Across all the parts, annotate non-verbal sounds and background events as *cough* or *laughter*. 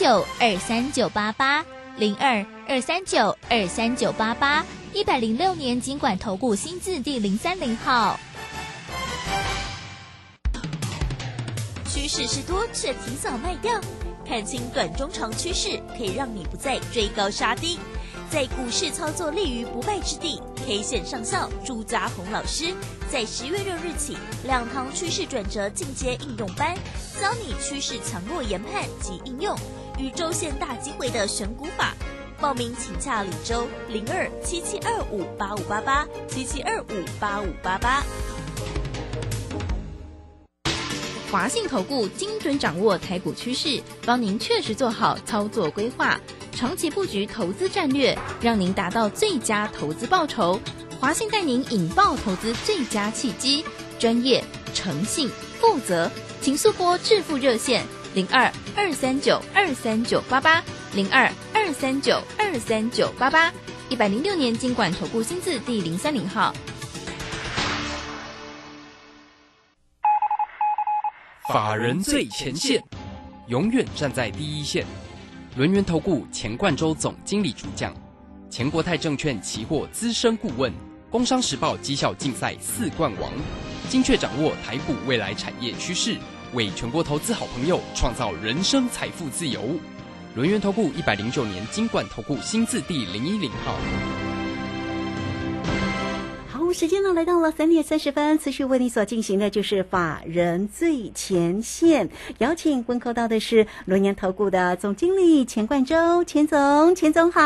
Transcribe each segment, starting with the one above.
九二三九八八零二二三九二三九八八一百零六年经管投顾新字第零三零号。趋势是多，却提早卖掉。看清短中长趋势，可以让你不再追高杀低，在股市操作立于不败之地。K 线上校朱家红老师在十月六日起两堂趋势转折进阶应用班，教你趋势强弱研判及应用与周线大机会的选股法。报名请洽李周零二七七二五八五八八七七二五八五八八。华信投顾精准掌握台股趋势，帮您确实做好操作规划，长期布局投资战略，让您达到最佳投资报酬。华信带您引爆投资最佳契机，专业、诚信、负责，请速拨致富热线零二二三九二三九八八零二二三九二三九八八一百零六年经管投顾新字第零三零号。法人最前线，永远站在第一线。轮源投顾钱冠洲总经理主讲，钱国泰证券期货资深顾问，工商时报绩效竞赛四冠王，精确掌握台股未来产业趋势，为全国投资好朋友创造人生财富自由。轮源投顾一百零九年金管投顾新字第零一零号。时间呢来到了三点三十分，持续为你所进行的就是法人最前线，邀请问候到的是龙年投顾的总经理钱冠洲，钱总，钱总好。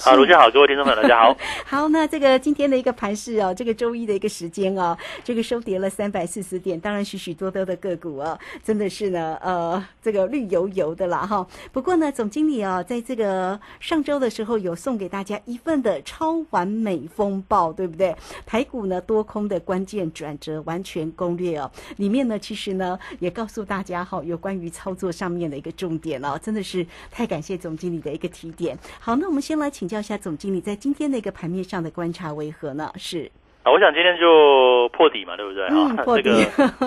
好，卢家好，各位听众朋友大家好。*laughs* 好，那这个今天的一个盘势哦，这个周一的一个时间哦，这个收跌了三百四十点，当然许许多多的个股哦，真的是呢，呃，这个绿油油的啦哈。不过呢，总经理哦，在这个上周的时候有送给大家一份的超完美风暴，对不对？台股呢多空的关键转折完全攻略哦，里面呢其实呢也告诉大家哈，有关于操作上面的一个重点哦，真的是太感谢总经理的一个提点。好，那我们先来请。教一下总经理在今天的一个盘面上的观察为何呢？是啊，我想今天就破底嘛，对不对？嗯，*laughs* 破底，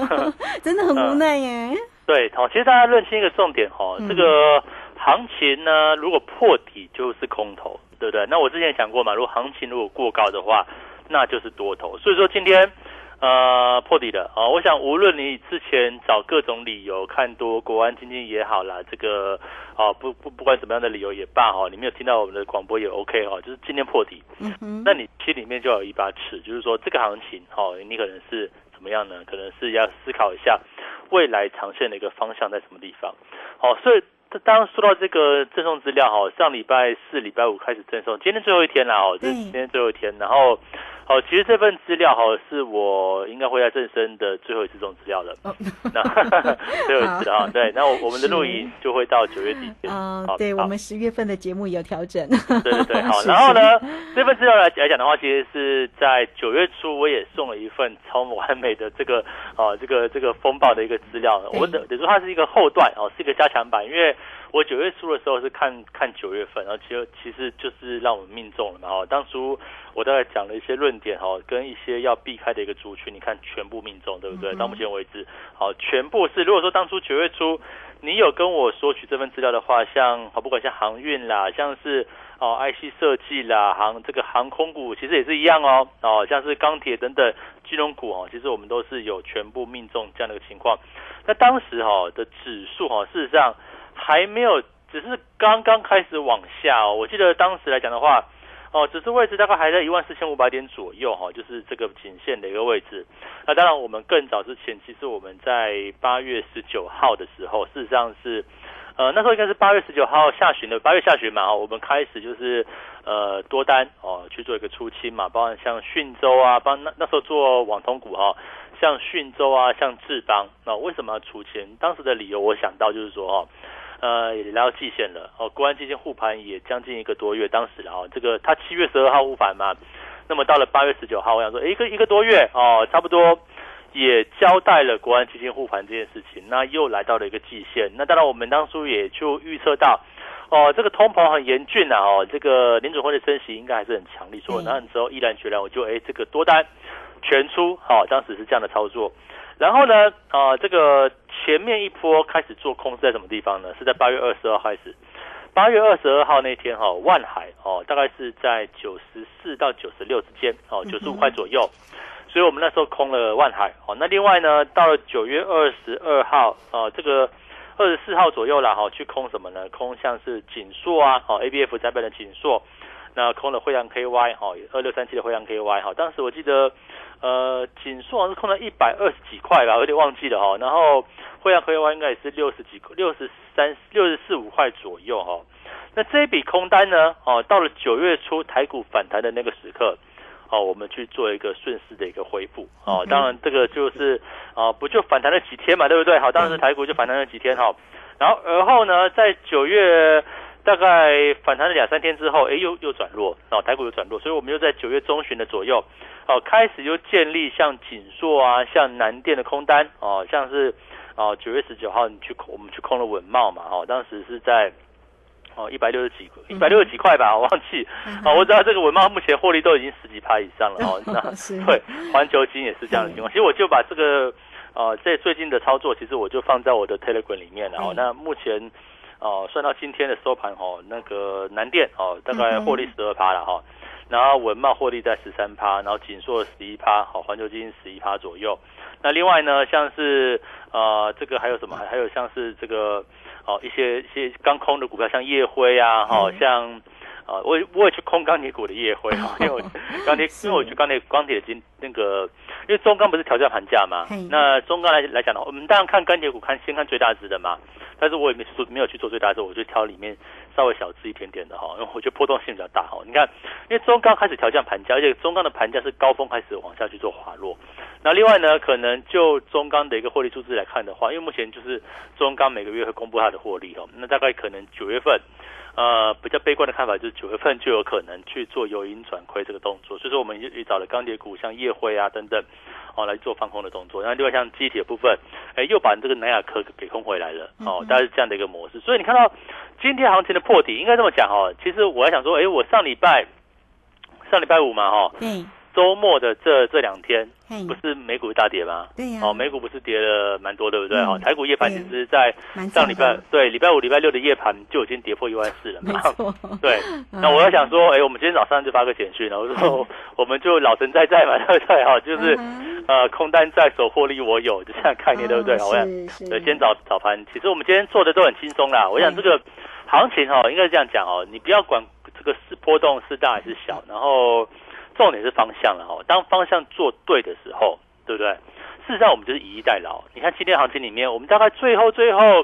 *laughs* 真的很无奈耶。*laughs* 对，好，其实大家认清一个重点哈，这个行情呢，如果破底就是空头，对不对？那我之前讲过嘛，如果行情如果过高的话，那就是多头。所以说今天。呃，破底的啊！我想，无论你之前找各种理由看多国安基金也好啦，这个啊，不不不管怎么样的理由也罢哈，你没有听到我们的广播也 OK 哈，就是今天破底，那你心里面就有一把尺，就是说这个行情哈，你可能是怎么样呢？可能是要思考一下未来长线的一个方向在什么地方。好，所以当说到这个赠送资料哈，上礼拜四、礼拜五开始赠送，今天最后一天了哦，这今天最后一天，然后。哦，其实这份资料哈是我应该会在正生的最后一次送资料了，*laughs* 那最后一次啊，对，那我我们的录影就会到九月底。啊，对我们十月份的节目有调整。对对对，*laughs* 好，然后呢，这份资料来来讲的话，其实是在九月初我也送了一份超完美的这个啊这个这个风暴的一个资料，我等等于说它是一个后段哦，是一个加强版，因为。我九月初的时候是看看九月份，然后其实其实就是让我们命中了嘛。哈，当初我大概讲了一些论点，哈，跟一些要避开的一个族群，你看全部命中，对不对？到目前为止，好，全部是。如果说当初九月初你有跟我索取这份资料的话，像好不管像航运啦，像是哦 IC 设计啦，航这个航空股其实也是一样哦。哦，像是钢铁等等金融股哦，其实我们都是有全部命中这样的一个情况。那当时哈的指数哈，事实上。还没有，只是刚刚开始往下哦。我记得当时来讲的话，哦，只是位置大概还在一万四千五百点左右哈，就是这个颈线的一个位置。那当然，我们更早之前，其实我们在八月十九号的时候，事实上是，呃，那时候应该是八月十九号下旬的，八月下旬嘛，我们开始就是呃多单哦去做一个出清嘛，包含像讯州啊，帮那那时候做网通股哈，像讯州啊，像智邦，那为什么要出清？当时的理由我想到就是说哈。呃，也来到季线了哦。国安基金护盘也将近一个多月，当时哦，这个他七月十二号护盘嘛，那么到了八月十九号，我想说，一个一个多月哦，差不多也交代了国安基金护盘这件事情，那又来到了一个季线。那当然，我们当初也就预测到，哦，这个通膨很严峻啊，哦，这个联准会的升息应该还是很强力，所以那时候毅然决然，我就哎，这个多单全出，好，当时是这样的操作。然后呢，呃，这个前面一波开始做空是在什么地方呢？是在八月二十二开始。八月二十二号那天哈，万海哦，大概是在九十四到九十六之间哦，九十五块左右。所以我们那时候空了万海哦。那另外呢，到了九月二十二号哦，这个二十四号左右了哈，去空什么呢？空像是锦硕啊，哦，A B F 在本的锦硕。那空了惠阳 KY 哈，二六三七的惠阳 KY 哈，当时我记得，呃，锦硕是空了一百二十几块吧，有点忘记了哈。然后惠阳 KY 应该也是六十几、六十三、六十四五块左右哈。那这一笔空单呢，哦，到了九月初台股反弹的那个时刻，哦，我们去做一个顺势的一个恢复哦。当然这个就是啊，不就反弹了几天嘛，对不对？好，当时台股就反弹了几天哈。然后而后呢，在九月。大概反弹了两三天之后，哎，又又转弱，哦，台股又转弱，所以我们又在九月中旬的左右，哦，开始又建立像锦硕啊、像南电的空单，哦，像是哦九月十九号你去空，我们去空了稳茂嘛，哦，当时是在哦一百六十几一百六十几块吧，我忘记，哦，我知道这个稳茂目前获利都已经十几趴以上了，哦，*laughs* 那对环球金也是这样的情况，其实我就把这个呃在最近的操作，其实我就放在我的 Telegram 里面了，哦，那目前。哦，算到今天的收盘哦，那个南电哦，大概获利十二趴了哈，然后文茂获利在十三趴，然后锦硕十一趴，好，环球金十一趴左右。那另外呢，像是呃这个还有什么？还还有像是这个哦一些一些刚空的股票，像夜辉啊，哈，像。啊，我我也去空钢铁股的夜辉哈，*laughs* 因为我钢铁，因为我去钢铁钢铁金那个，因为中钢不是调降盘价嘛，那中钢来来讲的话，我们当然看钢铁股，看先看最大值的嘛，但是我也没做没有去做最大值，我就挑里面稍微小值一点点的哈，因为我觉得波动性比较大哈。你看，因为中钢开始调降盘价，而且中钢的盘价是高峰开始往下去做滑落。那另外呢，可能就中钢的一个获利数字来看的话，因为目前就是中钢每个月会公布它的获利哦，那大概可能九月份。呃，比较悲观的看法就是九月份就有可能去做由盈转亏这个动作，所以说我们也也找了钢铁股，像夜辉啊等等，哦来做放空的动作。然后另外像机铁部分，哎又把这个南亚科给空回来了，哦，大概是这样的一个模式。所以你看到今天行情的破底，应该这么讲哦。其实我还想说，哎，我上礼拜上礼拜五嘛，哈。周末的这这两天，不是美股大跌吗？对呀。哦，美股不是跌了蛮多，对不对？哦，台股夜盘其实，在上礼拜，对，礼拜五、礼拜六的夜盘就已经跌破一万四了。没错。对。那我要想说，哎，我们今天早上就发个简讯了，我说我们就老神在在嘛，*laughs* 对不对？哈，就是呃，空单在手，获利我有，就这样概念，对不对？我想，对，今天早早盘，其实我们今天做的都很轻松啦。我想这个行情哈，应该是这样讲哦，你不要管这个是波动是大还是小，然后。重点是方向了哈，当方向做对的时候，对不对？事实上，我们就是以逸待劳。你看今天行情里面，我们大概最后最后，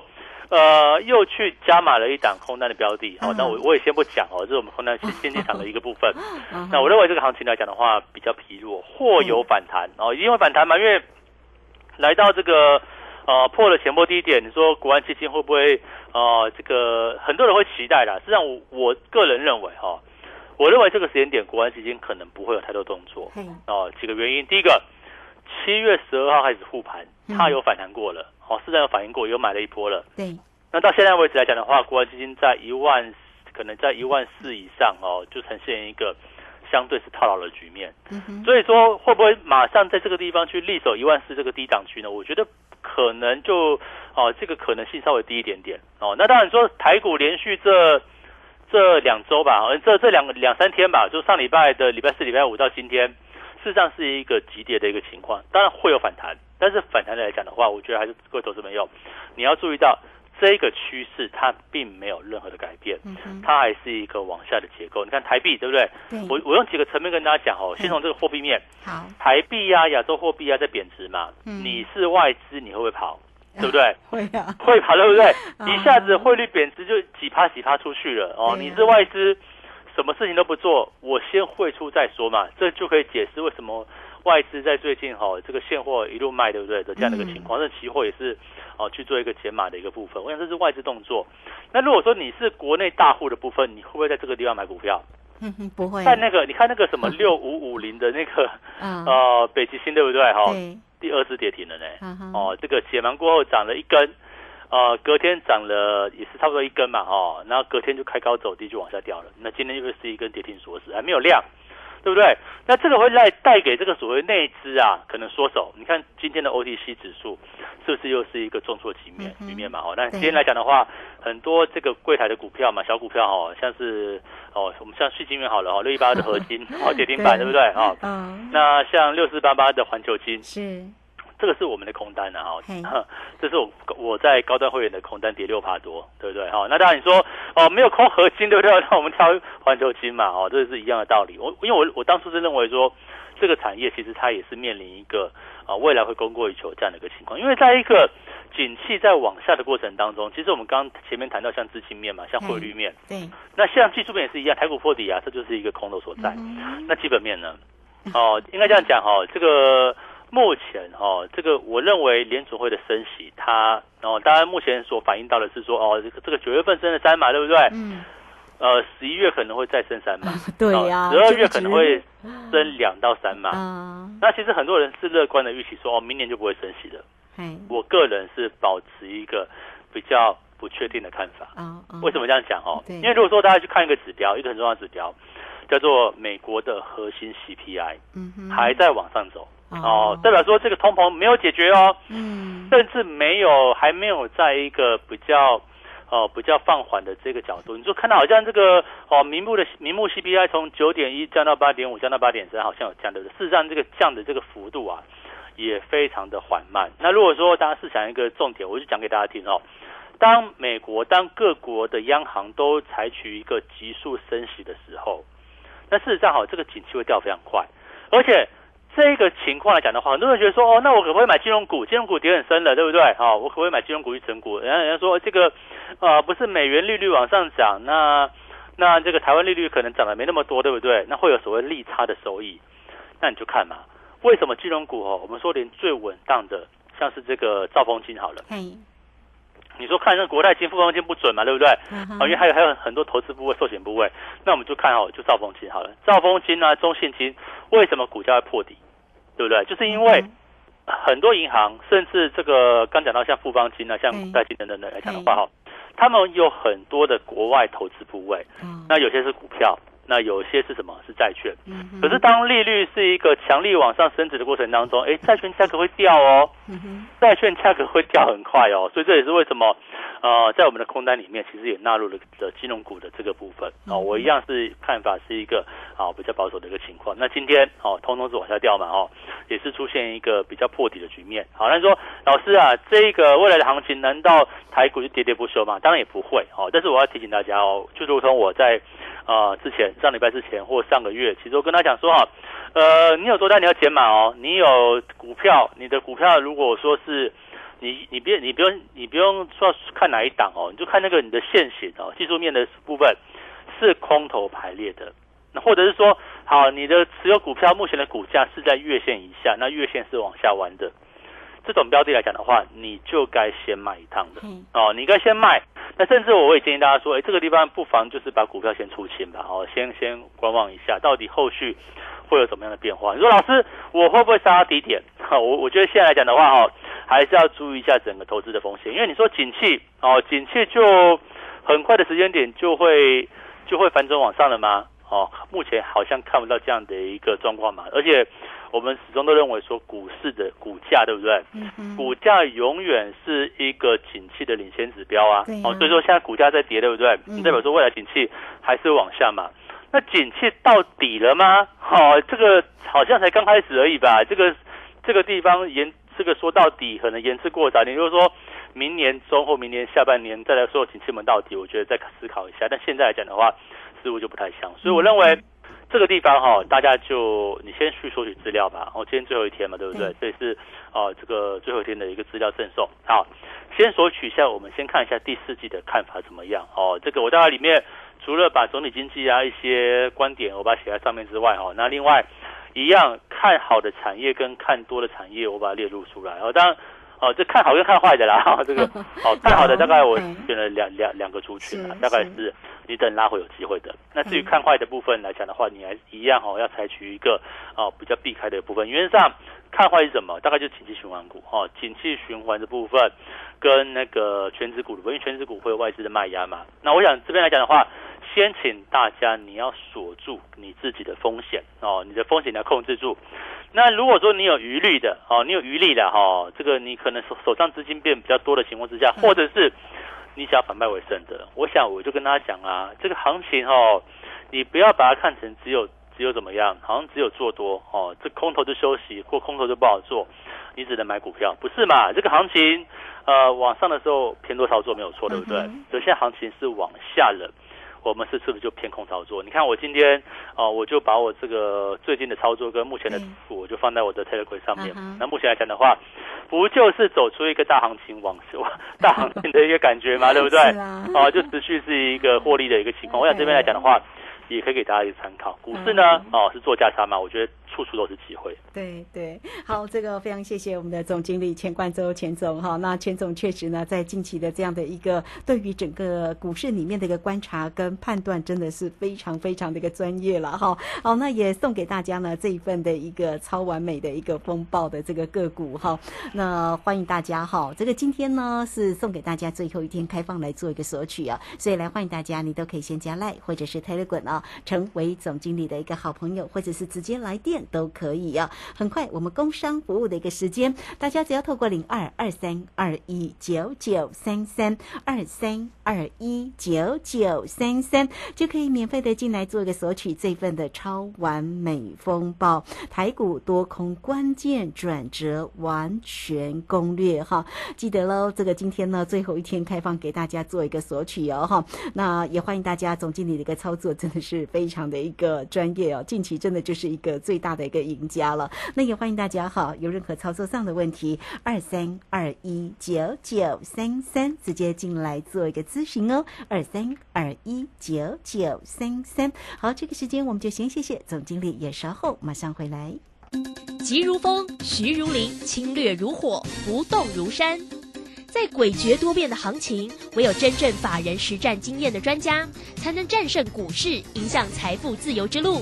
呃，又去加码了一档空单的标的。好，那我我也先不讲哦，这是我们空单先先进场的一个部分。*laughs* 那我认为这个行情来讲的话，比较疲弱，或有反弹哦，一定会反弹嘛，因为来到这个呃破了前波低点，你说国安基金会不会呃这个很多人会期待的？实际上，我我个人认为哈。我认为这个时间点，国安基金可能不会有太多动作。哦，几个原因，第一个，七月十二号开始护盘，它有反弹过了，哦，市场有反应过，有买了一波了。对。那到现在为止来讲的话，国安基金在一万，可能在一万四以上哦，就呈现一个相对是套牢的局面。嗯所以说，会不会马上在这个地方去立守一万四这个低档区呢？我觉得可能就哦，这个可能性稍微低一点点。哦，那当然说台股连续这。这两周吧，这这两个两三天吧，就上礼拜的礼拜四、礼拜五到今天，事实上是一个急跌的一个情况。当然会有反弹，但是反弹来讲的话，我觉得还是各位投资朋友，你要注意到这个趋势它并没有任何的改变，它还是一个往下的结构。你看台币对不对？我我用几个层面跟大家讲哦，先从这个货币面，好，台币啊，亚洲货币啊在贬值嘛，你是外资你会不会跑？对不对？*laughs* 会啊，会跑，对不对？*laughs* 一下子汇率贬值就几趴几趴出去了哦。你是外资，什么事情都不做，我先汇出再说嘛。这就可以解释为什么外资在最近哈这个现货一路卖，对不对的这样的一个情况。这期货也是哦去做一个减码的一个部分。我想这是外资动作。那如果说你是国内大户的部分，你会不会在这个地方买股票？嗯哼，不会。在那个你看那个什么 *laughs* 六五五零的那个呃北极星，对不对？哈。第二次跌停了呢，哦，这个解完过后涨了一根，呃，隔天涨了也是差不多一根嘛，哦，然后隔天就开高走低就往下掉了。那今天又是一根跌停锁死，还没有量，对不对？那这个会带带给这个所谓内资啊，可能缩手。你看今天的 OTC 指数是不是又是一个重挫局面局面嘛？哦，那今天来讲的话，很多这个柜台的股票嘛，小股票哦，像是哦，我们像旭金元好了哦，六一八的合金 *laughs* 哦，跌停板对不对啊？嗯。那像六四八八的环球金是。这个是我们的空单啊，哈，*laughs* 这是我我在高端会员的空单跌六趴多，对不对？哈，那当然你说哦，没有空核心，*laughs* 对不对？那我们挑环球金嘛，哦，这是一样的道理。我因为我我当初是认为说，这个产业其实它也是面临一个啊未来会供过于求这样的一个情况，因为在一个景气在往下的过程当中，其实我们刚前面谈到像资金面嘛，像汇率面，对，*laughs* 那像技术面也是一样，台股破底啊，这就是一个空头所在。那基本面呢？哦，应该这样讲哈，这个。目前哦，这个我认为联储会的升息，它哦，当然目前所反映到的是说哦，这个这个九月份升了三码，对不对？嗯。呃，十一月可能会再升三码，对呀。十二月可能会升两到三码。嗯。那其实很多人是乐观的预期，说哦，明年就不会升息了。嗯。我个人是保持一个比较不确定的看法。啊为什么这样讲哦？因为如果说大家去看一个指标，一个很重要的指标，叫做美国的核心 CPI，嗯哼，还在往上走。哦，代表说这个通膨没有解决哦，嗯，甚至没有，还没有在一个比较，哦，比较放缓的这个角度，你就看到好像这个哦，明目的明目 CPI 从九点一降到八点五，降到八点三，好像有降的，事实上这个降的这个幅度啊，也非常的缓慢。那如果说大家试想一个重点，我就讲给大家听哦，当美国当各国的央行都采取一个急速升息的时候，那事实上好，这个景气会掉非常快，而且。这个情况来讲的话，很多人觉得说，哦，那我可不可以买金融股？金融股跌很深了，对不对？好，我可不可以买金融股去存股？人家人家说这个，*laughs* 呃，不是美元利率往上涨，那那这个台湾利率可能涨得没那么多，对不对？那会有所谓利差的收益，那你就看嘛，为什么金融股哦，我们说连最稳当的，像是这个兆丰金好了。你说看那国泰金、富邦金不准嘛，对不对？啊，因为还有还有很多投资部位、寿险部位，那我们就看好就兆丰金好了。兆丰金啊，中信金为什么股价会破底？对不对？就是因为很多银行，甚至这个刚讲到像富邦金啊、像国泰金等等等来讲的话，哈，他们有很多的国外投资部位，那有些是股票，那有些是什么？是债券。可是当利率是一个强力往上升值的过程当中，哎，债券价格会掉哦，债券价格会掉很快哦，所以这也是为什么。呃，在我们的空单里面，其实也纳入了的金融股的这个部分啊。我一样是看法是一个啊比较保守的一个情况。那今天哦，通通是往下掉嘛，哦，也是出现一个比较破底的局面。好，那说老师啊，这个未来的行情难道台股就喋喋不休吗？当然也不会哦。但是我要提醒大家哦，就如同我在呃之前上礼拜之前或上个月，其实我跟他讲说哈，呃，你有多单你要减码哦，你有股票，你的股票如果说是。你你别你不用你不用说看哪一档哦，你就看那个你的线型哦，技术面的部分是空头排列的，那或者是说好你的持有股票目前的股价是在月线以下，那月线是往下弯的，这种标的来讲的话，你就该先卖一趟的哦，你该先卖。那甚至我也建议大家说，哎，这个地方不妨就是把股票先出清吧，哦，先先观望一下，到底后续会有什么样的变化？你说老师，我会不会杀到低点？*laughs* 哈，我我觉得现在来讲的话，哦。还是要注意一下整个投资的风险，因为你说景气哦，景气就很快的时间点就会就会反转往上了吗？哦，目前好像看不到这样的一个状况嘛。而且我们始终都认为说股市的股价对不对？嗯股价永远是一个景气的领先指标啊。哦，所以说现在股价在跌，对不对？代表说未来景气还是往下嘛。那景气到底了吗？哦，这个好像才刚开始而已吧。这个这个地方延。这个说到底可能延迟过早，你就是说明年中或明年下半年再来说景气门到底，我觉得再思考一下。但现在来讲的话，似乎就不太像。所以我认为这个地方哈，大家就你先去索取资料吧。哦，今天最后一天嘛，对不对？这是哦，这个最后一天的一个资料赠送。好，先索取一下，我们先看一下第四季的看法怎么样。哦，这个我大概里面除了把总体经济啊一些观点我把它写在上面之外，哈，那另外。一样看好的产业跟看多的产业，我把它列入出来。哦，当然，哦，这看好跟看坏的啦。这个，*laughs* 哦，看好的大概我选了两两两个族群啊，大概是你等拉回有机会的。那至于看坏的部分来讲的话，你还一样哦，要采取一个哦比较避开的部分。原则上看坏是什么？大概就是景气循环股哦，景气循环的部分跟那个全职股的部分，因为全职股会有外资的卖压嘛。那我想这边来讲的话。先请大家你要锁住你自己的风险哦，你的风险你要控制住。那如果说你有余力的哦，你有余力的哈，这个你可能手手上资金变比较多的情况之下，或者是你想要反败为胜的，我想我就跟大家讲啊，这个行情哦，你不要把它看成只有只有怎么样，好像只有做多哦，这空头就休息或空头就不好做，你只能买股票，不是嘛？这个行情呃往上的时候偏多操作没有错，对不对？所以现在行情是往下了。我们是是不是就偏空操作？你看我今天哦，我就把我这个最近的操作跟目前的股，我就放在我的 Telegram 上面。那目前来讲的话，不就是走出一个大行情往大行情的一个感觉吗？*laughs* 对不对？啊，就持续是一个获利的一个情况。我想这边来讲的话，也可以给大家一个参考。股市呢，哦，是做价差嘛？我觉得。处处都是机会。对对，好，这个非常谢谢我们的总经理钱冠洲钱总哈。那钱总确实呢，在近期的这样的一个对于整个股市里面的一个观察跟判断，真的是非常非常的一个专业了哈。好，那也送给大家呢这一份的一个超完美的一个风暴的这个个股哈。那欢迎大家哈，这个今天呢是送给大家最后一天开放来做一个索取啊，所以来欢迎大家，你都可以先加赖或者是 Telegram 啊，成为总经理的一个好朋友，或者是直接来电。都可以啊，很快我们工商服务的一个时间，大家只要透过零二二三二一九九三三二三二一九九三三，就可以免费的进来做一个索取这份的超完美风暴。台股多空关键转折完全攻略哈，记得喽，这个今天呢最后一天开放给大家做一个索取哦哈，那也欢迎大家总经理的一个操作真的是非常的一个专业哦，近期真的就是一个最大。大的一个赢家了，那也欢迎大家哈，有任何操作上的问题，二三二一九九三三直接进来做一个咨询哦，二三二一九九三三。好，这个时间我们就先谢谢总经理，也稍后马上回来。急如风，徐如林，侵略如火，不动如山。在诡谲多变的行情，唯有真正法人实战经验的专家，才能战胜股市，影响财富自由之路。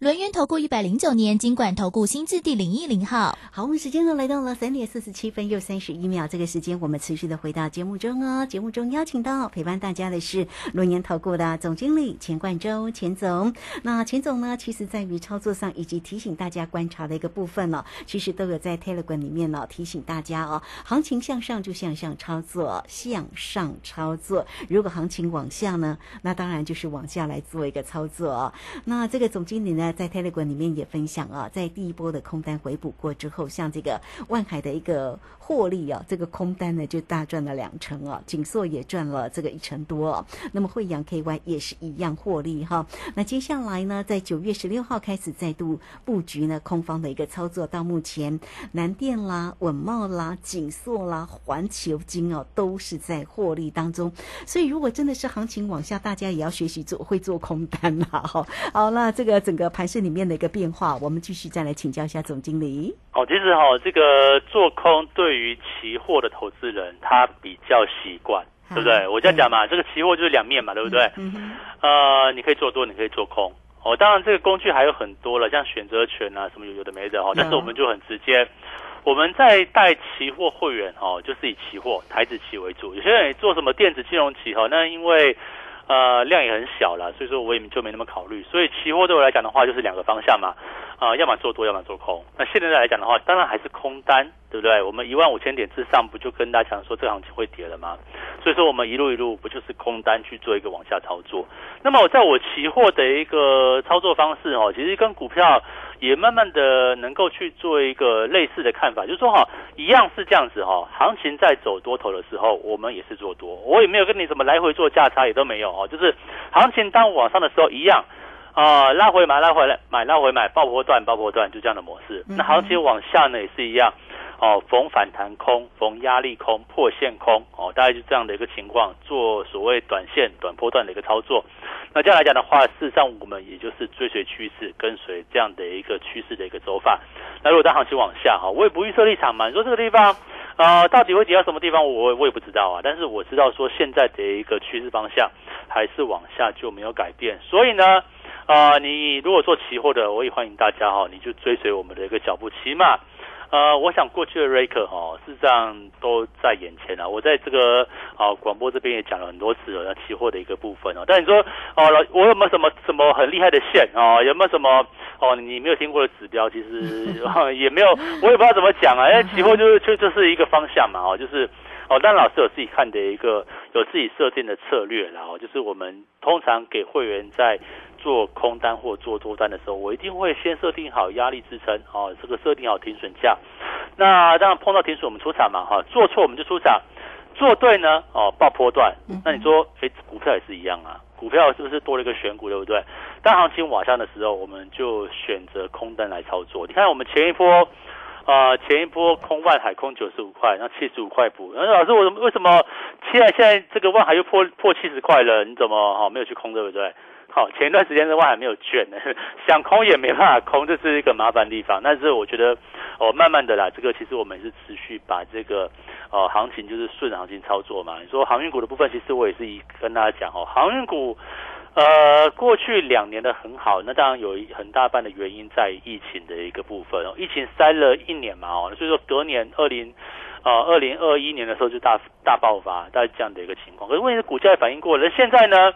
轮源投顾一百零九年金管投顾新字第零一零号，好，我们时间呢来到了三点四十七分又三十一秒，这个时间我们持续的回到节目中哦。节目中邀请到陪伴大家的是轮源投顾的总经理钱冠洲钱总。那钱总呢，其实在于操作上以及提醒大家观察的一个部分呢，其实都有在 Telegram 里面呢提醒大家哦。行情向上就向上操作，向上操作。如果行情往下呢，那当然就是往下来做一个操作哦。那这个总经理呢？在 Telegram 里面也分享啊，在第一波的空单回补过之后，像这个万海的一个获利啊，这个空单呢就大赚了两成啊，锦硕也赚了这个一成多。那么惠阳 KY 也是一样获利哈。那接下来呢，在九月十六号开始再度布局呢，空方的一个操作，到目前南电啦、稳茂啦、锦硕啦、环球金哦，都是在获利当中。所以如果真的是行情往下，大家也要学习做会做空单啦哈。好，那这个整个。盘市里面的一个变化，我们继续再来请教一下总经理。哦，其实哈，这个做空对于期货的投资人，他比较习惯，对不对？我这样讲嘛，这个期货就是两面嘛，对不对？呃，你可以做多，你可以做空。哦，当然这个工具还有很多了，像选择权啊，什么有有的没的哈。但是我们就很直接，我们在带期货会员哈，就是以期货台子期为主。有些人做什么电子金融期哈，那因为。呃，量也很小了，所以说我也就没那么考虑。所以期货对我来讲的话，就是两个方向嘛。啊，要么做多，要么做空。那现在来讲的话，当然还是空单，对不对？我们一万五千点之上，不就跟大家讲说这行情会跌了吗？所以说我们一路一路不就是空单去做一个往下操作？那么我在我期货的一个操作方式哦，其实跟股票也慢慢的能够去做一个类似的看法，就是说哈，一样是这样子哈，行情在走多头的时候，我们也是做多，我也没有跟你什么来回做价差，也都没有哦，就是行情当往上的时候一样。啊，拉回买，拉回来买，拉回买，爆破段，爆破段，就这样的模式。那行情往下呢，也是一样。哦，逢反弹空，逢压力空，破线空。哦，大概就这样的一个情况，做所谓短线、短波段的一个操作。那这样来讲的话，事实上我们也就是追随趋势，跟随这样的一个趋势的一个走法。那如果当行情往下，哈，我也不预设立场嘛。你说这个地方，啊，到底会跌到什么地方，我我也不知道啊。但是我知道说现在的一个趋势方向还是往下，就没有改变。所以呢。啊，你如果做期货的，我也欢迎大家哈，你就追随我们的一个脚步，起码，呃，我想过去的瑞克哈，事实上都在眼前了。我在这个啊广播这边也讲了很多次了，期货的一个部分哦。但你说哦，老我有没有什么什么很厉害的线啊？有没有什么哦你没有听过的指标？其实 *laughs* 也没有，我也不知道怎么讲啊。因为期货就是就就是一个方向嘛哦，就是哦，但老师有自己看的一个有自己设定的策略，然后就是我们通常给会员在。做空单或做多单的时候，我一定会先设定好压力支撑哦，这个设定好停损价。那当然碰到停损我们出场嘛哈，做错我们就出场，做对呢哦爆波段。那你说，哎，股票也是一样啊，股票是不是多了一个选股，对不对？当行情往下的时候，我们就选择空单来操作。你看我们前一波，呃，前一波空万海空九十五块，那七十五块补。那老师，我为什么现在现在这个万海又破破七十块了？你怎么哈没有去空，对不对？好，前一段时间的话还没有券呢，*laughs* 想空也没办法空，这是一个麻烦地方。但是我觉得，哦，慢慢的啦，这个其实我们是持续把这个，呃，行情就是顺行情操作嘛。你说航运股的部分，其实我也是一跟大家讲哦，航运股，呃，过去两年的很好，那当然有一很大半的原因在疫情的一个部分哦，疫情塞了一年嘛哦，所以说隔年二零，呃，二零二一年的时候就大大爆发，大概这样的一个情况。可是问题是股价也反应过了，现在呢？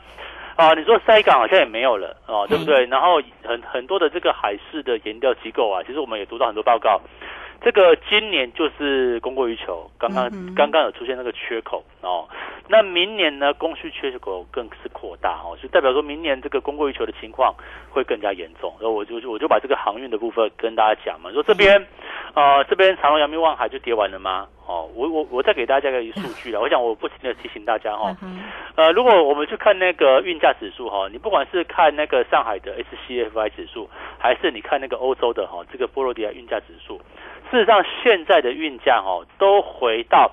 啊，你说塞港好像也没有了哦，对不对？然后很很多的这个海事的研调机构啊，其实我们也读到很多报告，这个今年就是供过于求，刚刚刚刚有出现那个缺口哦。那明年呢，供需缺口更是扩大哦，就代表说明年这个供过于求的情况会更加严重。然后我就我就把这个航运的部分跟大家讲嘛，说这边。呃，这边长隆、阳明、望海就跌完了吗？哦，我我我再给大家一个数据了。*laughs* 我想我不停的提醒大家哈，呃，如果我们去看那个运价指数哈，你不管是看那个上海的 SCFI 指数，还是你看那个欧洲的哈这个波罗的海运价指数，事实上现在的运价哈都回到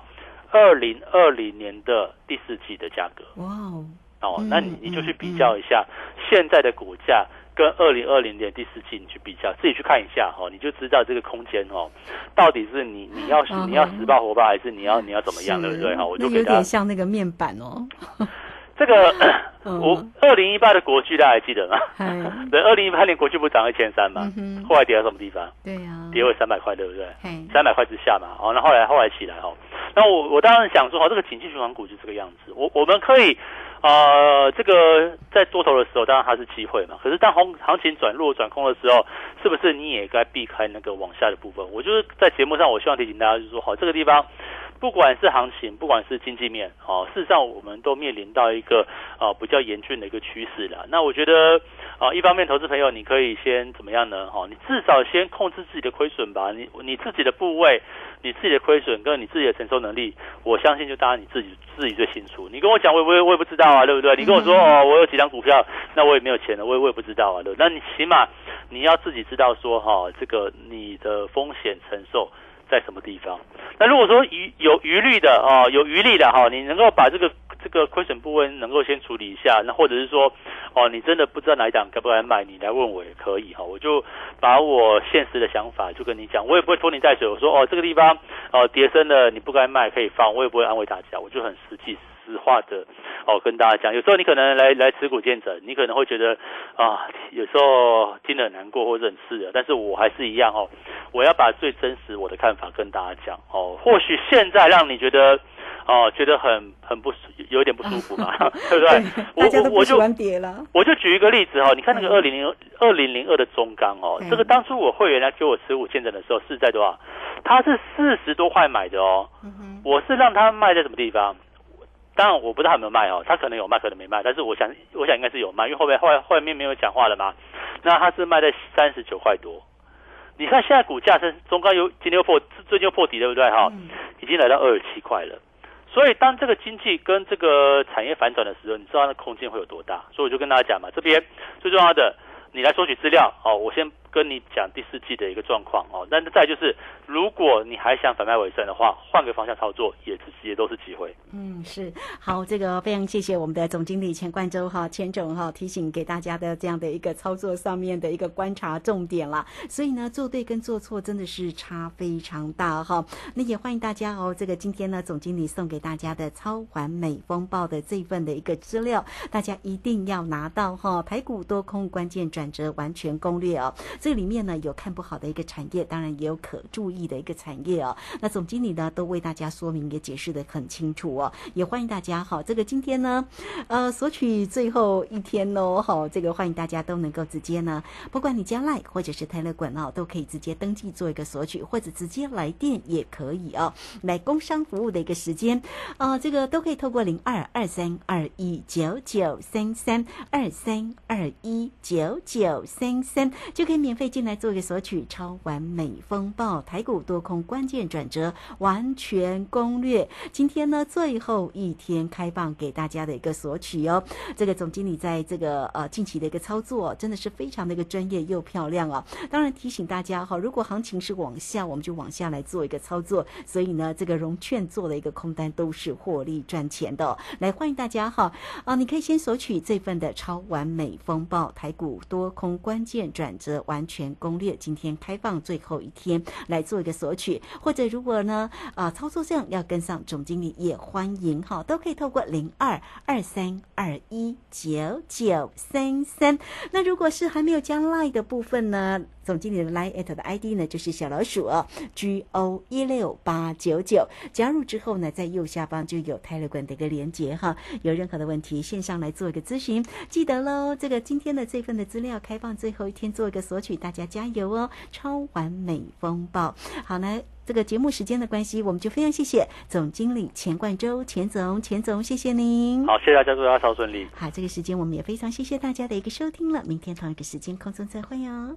二零二零年的第四季的价格。哇哦，哦，那你你就去比较一下现在的股价。跟二零二零年第四季你去比较，自己去看一下哈，你就知道这个空间哦，到底是你你要你要死抱活爆，还是你要你要怎么样，对不对？哈，我就给他有点像那个面板哦。*laughs* 这个 *laughs* 我二零一八的国巨大家还记得吗？*laughs* 对，二零一八年国巨不涨一千三嘛，后来跌到什么地方？对呀，跌回三百块，对不对？三百块之下嘛，哦，那后来后来起来哈，那我我当然想说，哈，这个景气循环股就这个样子，我我们可以。啊，这个在多头的时候，当然它是机会嘛。可是当行行情转弱转空的时候，是不是你也该避开那个往下的部分？我就是在节目上，我希望提醒大家，就是说，好，这个地方不管是行情，不管是经济面，哦，事实上我们都面临到一个啊比较严峻的一个趋势了。那我觉得啊，一方面投资朋友你可以先怎么样呢？哈，你至少先控制自己的亏损吧。你你自己的部位。你自己的亏损跟你自己的承受能力，我相信就当然你自己自己最清楚。你跟我讲，我我我也不知道啊，对不对？你跟我说哦，我有几张股票，那我也没有钱了，我也我也不知道啊，对。那你起码你要自己知道说哈，这个你的风险承受在什么地方。那如果说余有余力的哦，有余力的哈，你能够把这个。这个亏损部分能够先处理一下，那或者是说，哦，你真的不知道哪一档该不该卖，你来问我也可以哈，我就把我现实的想法就跟你讲，我也不会拖泥带水，我说哦，这个地方哦跌深了，你不该卖可以放，我也不会安慰大家，我就很实际实话的哦跟大家讲，有时候你可能来来持股见证，你可能会觉得啊，有时候听得很难过或者很刺的，但是我还是一样哦，我要把最真实我的看法跟大家讲哦，或许现在让你觉得。哦，觉得很很不有点不舒服嘛，*laughs* 对不对？大家都不喜我就。我就举一个例子哈，你看那个二零零二零零二的中钢哦，嗯这个当初我会员来给我持股见证的时候是在多少？他是四十多块买的哦，嗯我是让他卖在什么地方？当然我不知道他有没有卖哦，他可能有卖，可能没卖，但是我想我想应该是有卖，因为后面后来后面没有讲话了嘛。那他是卖在三十九块多，你看现在股价是中高又今天又破最近又破底，对不对哈？嗯已经来到二十七块了。所以当这个经济跟这个产业反转的时候，你知道那空间会有多大？所以我就跟大家讲嘛，这边最重要的，你来索取资料哦。我先跟你讲第四季的一个状况哦。那再就是，如果你还想反败为胜的话，换个方向操作也也都是机会。嗯，是好，这个非常谢谢我们的总经理钱冠周哈，钱总哈提醒给大家的这样的一个操作上面的一个观察重点啦。所以呢，做对跟做错真的是差非常大哈。那也欢迎大家哦，这个今天呢，总经理送给大家的超完美风暴的这份的一个资料，大家一定要拿到哈。台股多空关键转折完全攻略哦，这里面呢有看不好的一个产业，当然也有可注意的一个产业哦。那总经理呢都为大家说明也解释的很清楚哦，也欢迎大家哈，这个今天呢，呃，索取最后一天哦，好，这个欢迎大家都能够直接呢，不管你加赖或者是泰勒管哦，都可以直接登记做一个索取，或者直接来电也可以哦，来工商服务的一个时间，呃，这个都可以透过零二二三二一九九三三二三二一九九三三就可以免费进来做一个索取，超完美风暴台股多空关键转折完全攻略。今天呢最后一天开放给大家的一个索取哦。这个总经理在这个呃近期的一个操作真的是非常的一个专业又漂亮哦。当然提醒大家哈，如果行情是往下，我们就往下来做一个操作。所以呢，这个融券做的一个空单都是获利赚钱的、来欢迎大家哈啊，你可以先索取这份的超完美风暴台股多空关键转折完全攻略，今天开放最后一天来做一个索取，或者如果呢啊操作上要跟上总经理也欢迎哈，都可以透过零二二三二一九九三三。那如果是还没有加 line 的部分呢？总经理的 Line at 的 ID 呢，就是小老鼠哦，G O 一六八九九。加入之后呢，在右下方就有泰勒管的一个连接哈。有任何的问题，线上来做一个咨询。记得喽，这个今天的这份的资料开放最后一天做一个索取，大家加油哦！超完美风暴。好呢，这个节目时间的关系，我们就非常谢谢总经理钱冠周钱总，钱总，谢谢您。好，谢谢大家，祝大家超顺利。好，这个时间我们也非常谢谢大家的一个收听了。明天同一个时间空中再会哦。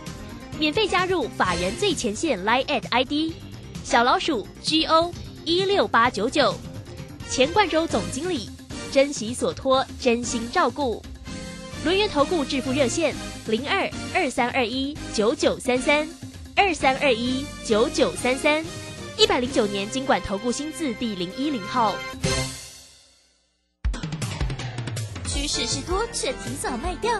免费加入法人最前线 Line at ID 小老鼠 G O 一六八九九，钱冠洲总经理，珍惜所托，真心照顾。轮源投顾致富热线零二二三二一九九三三二三二一九九三三，一百零九年经管投顾新字第零一零号。趋势是多，却提早卖掉。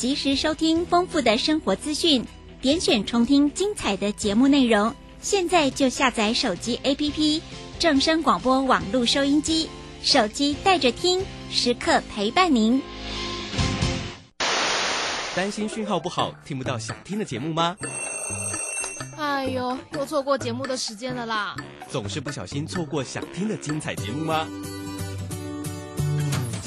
及时收听丰富的生活资讯，点选重听精彩的节目内容。现在就下载手机 APP 正声广播网络收音机，手机带着听，时刻陪伴您。担心讯号不好，听不到想听的节目吗？哎呦，又错过节目的时间了啦！总是不小心错过想听的精彩节目吗？